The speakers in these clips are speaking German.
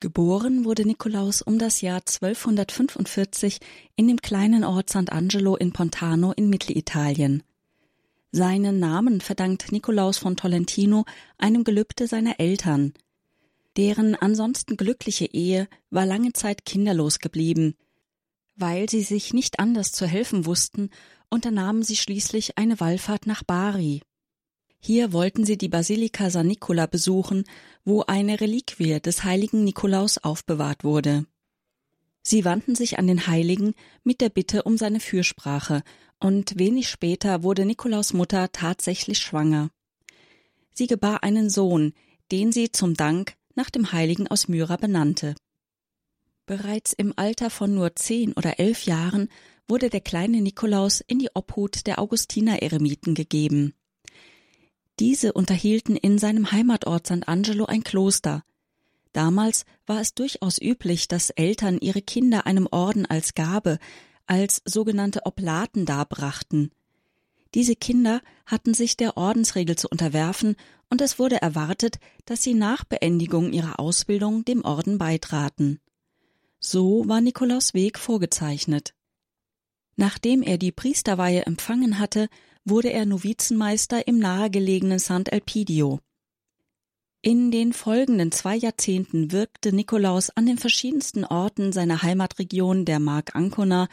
Geboren wurde Nikolaus um das Jahr 1245 in dem kleinen Ort Sant'Angelo in Pontano in Mittelitalien. Seinen Namen verdankt Nikolaus von Tolentino einem Gelübde seiner Eltern. Deren ansonsten glückliche Ehe war lange Zeit kinderlos geblieben. Weil sie sich nicht anders zu helfen wussten, unternahmen sie schließlich eine Wallfahrt nach Bari. Hier wollten sie die Basilika San Nicola besuchen, wo eine Reliquie des heiligen Nikolaus aufbewahrt wurde. Sie wandten sich an den Heiligen mit der Bitte um seine Fürsprache, und wenig später wurde Nikolaus Mutter tatsächlich schwanger. Sie gebar einen Sohn, den sie zum Dank nach dem Heiligen aus Myra benannte. Bereits im Alter von nur zehn oder elf Jahren wurde der kleine Nikolaus in die Obhut der Augustiner-Eremiten gegeben. Diese unterhielten in seinem Heimatort St. Angelo ein Kloster. Damals war es durchaus üblich, dass Eltern ihre Kinder einem Orden als Gabe, als sogenannte Oblaten darbrachten. Diese Kinder hatten sich der Ordensregel zu unterwerfen, und es wurde erwartet, dass sie nach Beendigung ihrer Ausbildung dem Orden beitraten. So war Nikolaus Weg vorgezeichnet. Nachdem er die Priesterweihe empfangen hatte, wurde er Novizenmeister im nahegelegenen Sant'Elpidio. In den folgenden zwei Jahrzehnten wirkte Nikolaus an den verschiedensten Orten seiner Heimatregion der Mark Ancona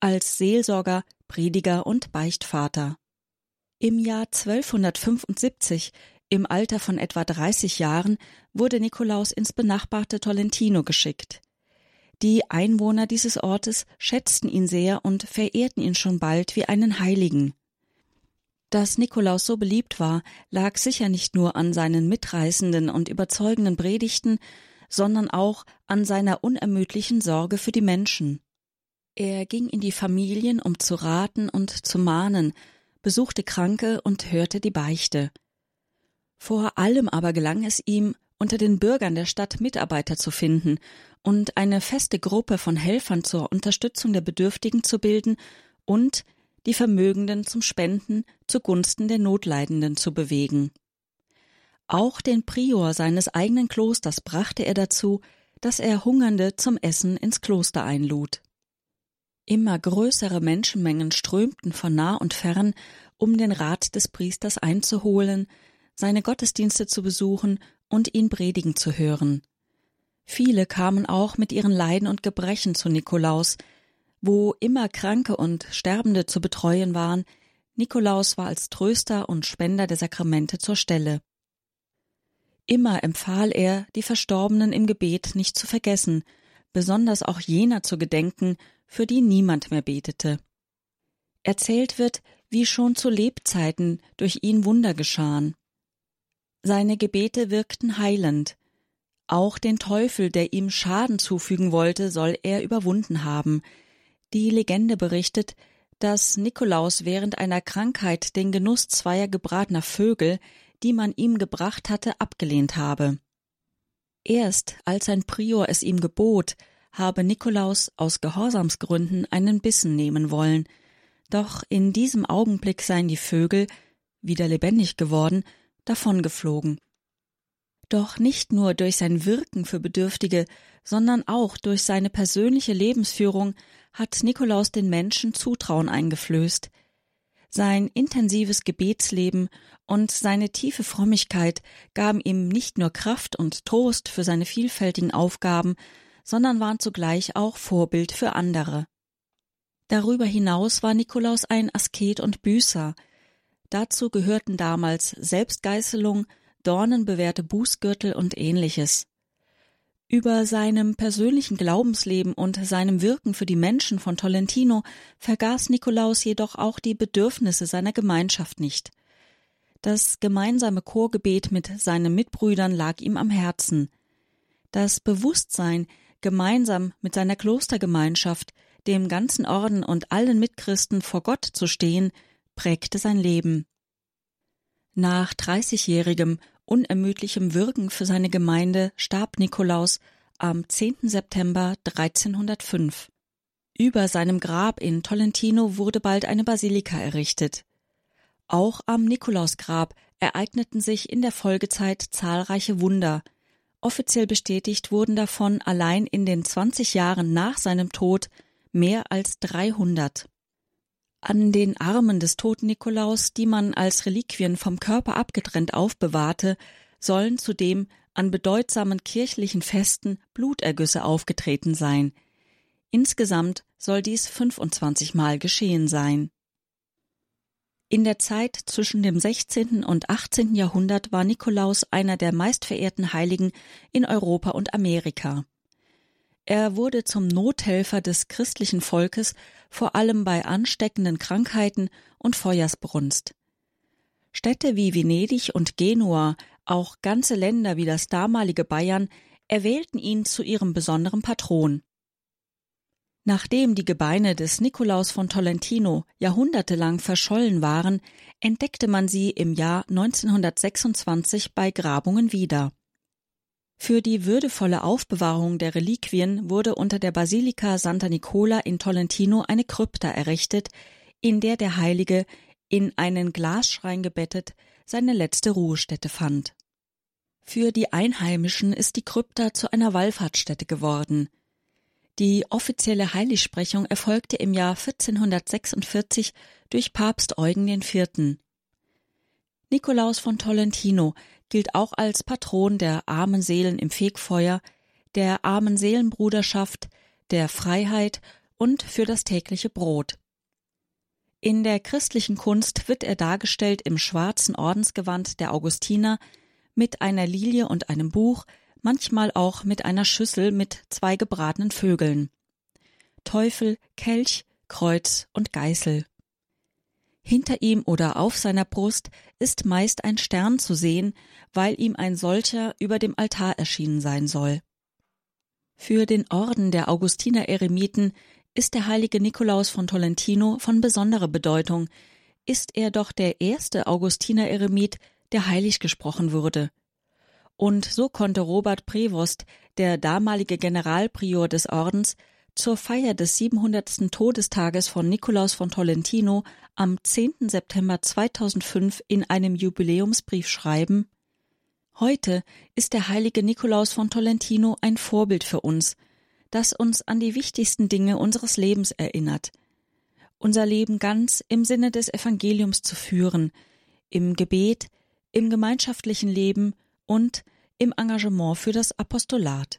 als Seelsorger, Prediger und Beichtvater. Im Jahr 1275, im Alter von etwa 30 Jahren, wurde Nikolaus ins benachbarte Tolentino geschickt. Die Einwohner dieses Ortes schätzten ihn sehr und verehrten ihn schon bald wie einen Heiligen. Dass Nikolaus so beliebt war, lag sicher nicht nur an seinen mitreißenden und überzeugenden Predigten, sondern auch an seiner unermüdlichen Sorge für die Menschen. Er ging in die Familien, um zu raten und zu mahnen, besuchte Kranke und hörte die Beichte. Vor allem aber gelang es ihm, unter den Bürgern der Stadt Mitarbeiter zu finden und eine feste Gruppe von Helfern zur Unterstützung der Bedürftigen zu bilden und die Vermögenden zum Spenden zugunsten der Notleidenden zu bewegen. Auch den Prior seines eigenen Klosters brachte er dazu, dass er Hungernde zum Essen ins Kloster einlud. Immer größere Menschenmengen strömten von nah und fern, um den Rat des Priesters einzuholen, seine Gottesdienste zu besuchen und ihn predigen zu hören. Viele kamen auch mit ihren Leiden und Gebrechen zu Nikolaus, wo immer Kranke und Sterbende zu betreuen waren, Nikolaus war als Tröster und Spender der Sakramente zur Stelle. Immer empfahl er, die Verstorbenen im Gebet nicht zu vergessen, besonders auch jener zu gedenken, für die niemand mehr betete. Erzählt wird, wie schon zu Lebzeiten durch ihn Wunder geschahen. Seine Gebete wirkten heilend. Auch den Teufel, der ihm Schaden zufügen wollte, soll er überwunden haben, die Legende berichtet, dass Nikolaus während einer Krankheit den Genuss zweier gebratener Vögel, die man ihm gebracht hatte, abgelehnt habe. Erst als sein Prior es ihm gebot, habe Nikolaus aus Gehorsamsgründen einen Bissen nehmen wollen, doch in diesem Augenblick seien die Vögel, wieder lebendig geworden, davongeflogen. Doch nicht nur durch sein Wirken für Bedürftige, sondern auch durch seine persönliche Lebensführung hat Nikolaus den Menschen Zutrauen eingeflößt. Sein intensives Gebetsleben und seine tiefe Frömmigkeit gaben ihm nicht nur Kraft und Trost für seine vielfältigen Aufgaben, sondern waren zugleich auch Vorbild für andere. Darüber hinaus war Nikolaus ein Asket und Büßer. Dazu gehörten damals Selbstgeißelung, dornenbewehrte Bußgürtel und ähnliches. Über seinem persönlichen Glaubensleben und seinem Wirken für die Menschen von Tolentino vergaß Nikolaus jedoch auch die Bedürfnisse seiner Gemeinschaft nicht. Das gemeinsame Chorgebet mit seinen Mitbrüdern lag ihm am Herzen. Das Bewusstsein, gemeinsam mit seiner Klostergemeinschaft, dem ganzen Orden und allen Mitchristen vor Gott zu stehen, prägte sein Leben. Nach dreißigjährigem unermüdlichem Wirken für seine Gemeinde starb Nikolaus am 10. September 1305. Über seinem Grab in Tolentino wurde bald eine Basilika errichtet. Auch am Nikolausgrab ereigneten sich in der Folgezeit zahlreiche Wunder, Offiziell bestätigt wurden davon allein in den 20 Jahren nach seinem Tod mehr als 300. An den Armen des toten Nikolaus, die man als Reliquien vom Körper abgetrennt aufbewahrte, sollen zudem an bedeutsamen kirchlichen Festen Blutergüsse aufgetreten sein. Insgesamt soll dies 25 Mal geschehen sein. In der Zeit zwischen dem 16. und 18. Jahrhundert war Nikolaus einer der meistverehrten Heiligen in Europa und Amerika. Er wurde zum Nothelfer des christlichen Volkes, vor allem bei ansteckenden Krankheiten und Feuersbrunst. Städte wie Venedig und Genua, auch ganze Länder wie das damalige Bayern, erwählten ihn zu ihrem besonderen Patron. Nachdem die Gebeine des Nikolaus von Tolentino jahrhundertelang verschollen waren, entdeckte man sie im Jahr 1926 bei Grabungen wieder. Für die würdevolle Aufbewahrung der Reliquien wurde unter der Basilika Santa Nicola in Tolentino eine Krypta errichtet, in der der Heilige in einen Glasschrein gebettet seine letzte Ruhestätte fand. Für die Einheimischen ist die Krypta zu einer Wallfahrtsstätte geworden. Die offizielle Heiligsprechung erfolgte im Jahr 1446 durch Papst Eugen IV. Nikolaus von Tolentino gilt auch als Patron der armen Seelen im Fegfeuer, der armen Seelenbruderschaft, der Freiheit und für das tägliche Brot. In der christlichen Kunst wird er dargestellt im schwarzen Ordensgewand der Augustiner mit einer Lilie und einem Buch, manchmal auch mit einer Schüssel mit zwei gebratenen Vögeln. Teufel, Kelch, Kreuz und Geißel. Hinter ihm oder auf seiner Brust ist meist ein Stern zu sehen, weil ihm ein solcher über dem Altar erschienen sein soll. Für den Orden der Augustiner Eremiten ist der heilige Nikolaus von Tolentino von besonderer Bedeutung, ist er doch der erste Augustiner Eremit, der heilig gesprochen wurde, und so konnte Robert Prevost, der damalige Generalprior des Ordens, zur Feier des 700. Todestages von Nikolaus von Tolentino am 10. September 2005 in einem Jubiläumsbrief schreiben Heute ist der heilige Nikolaus von Tolentino ein Vorbild für uns, das uns an die wichtigsten Dinge unseres Lebens erinnert. Unser Leben ganz im Sinne des Evangeliums zu führen, im Gebet, im gemeinschaftlichen Leben und im Engagement für das Apostolat.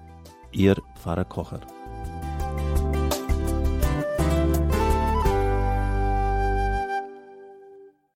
Ihr Pfarrer Kocher.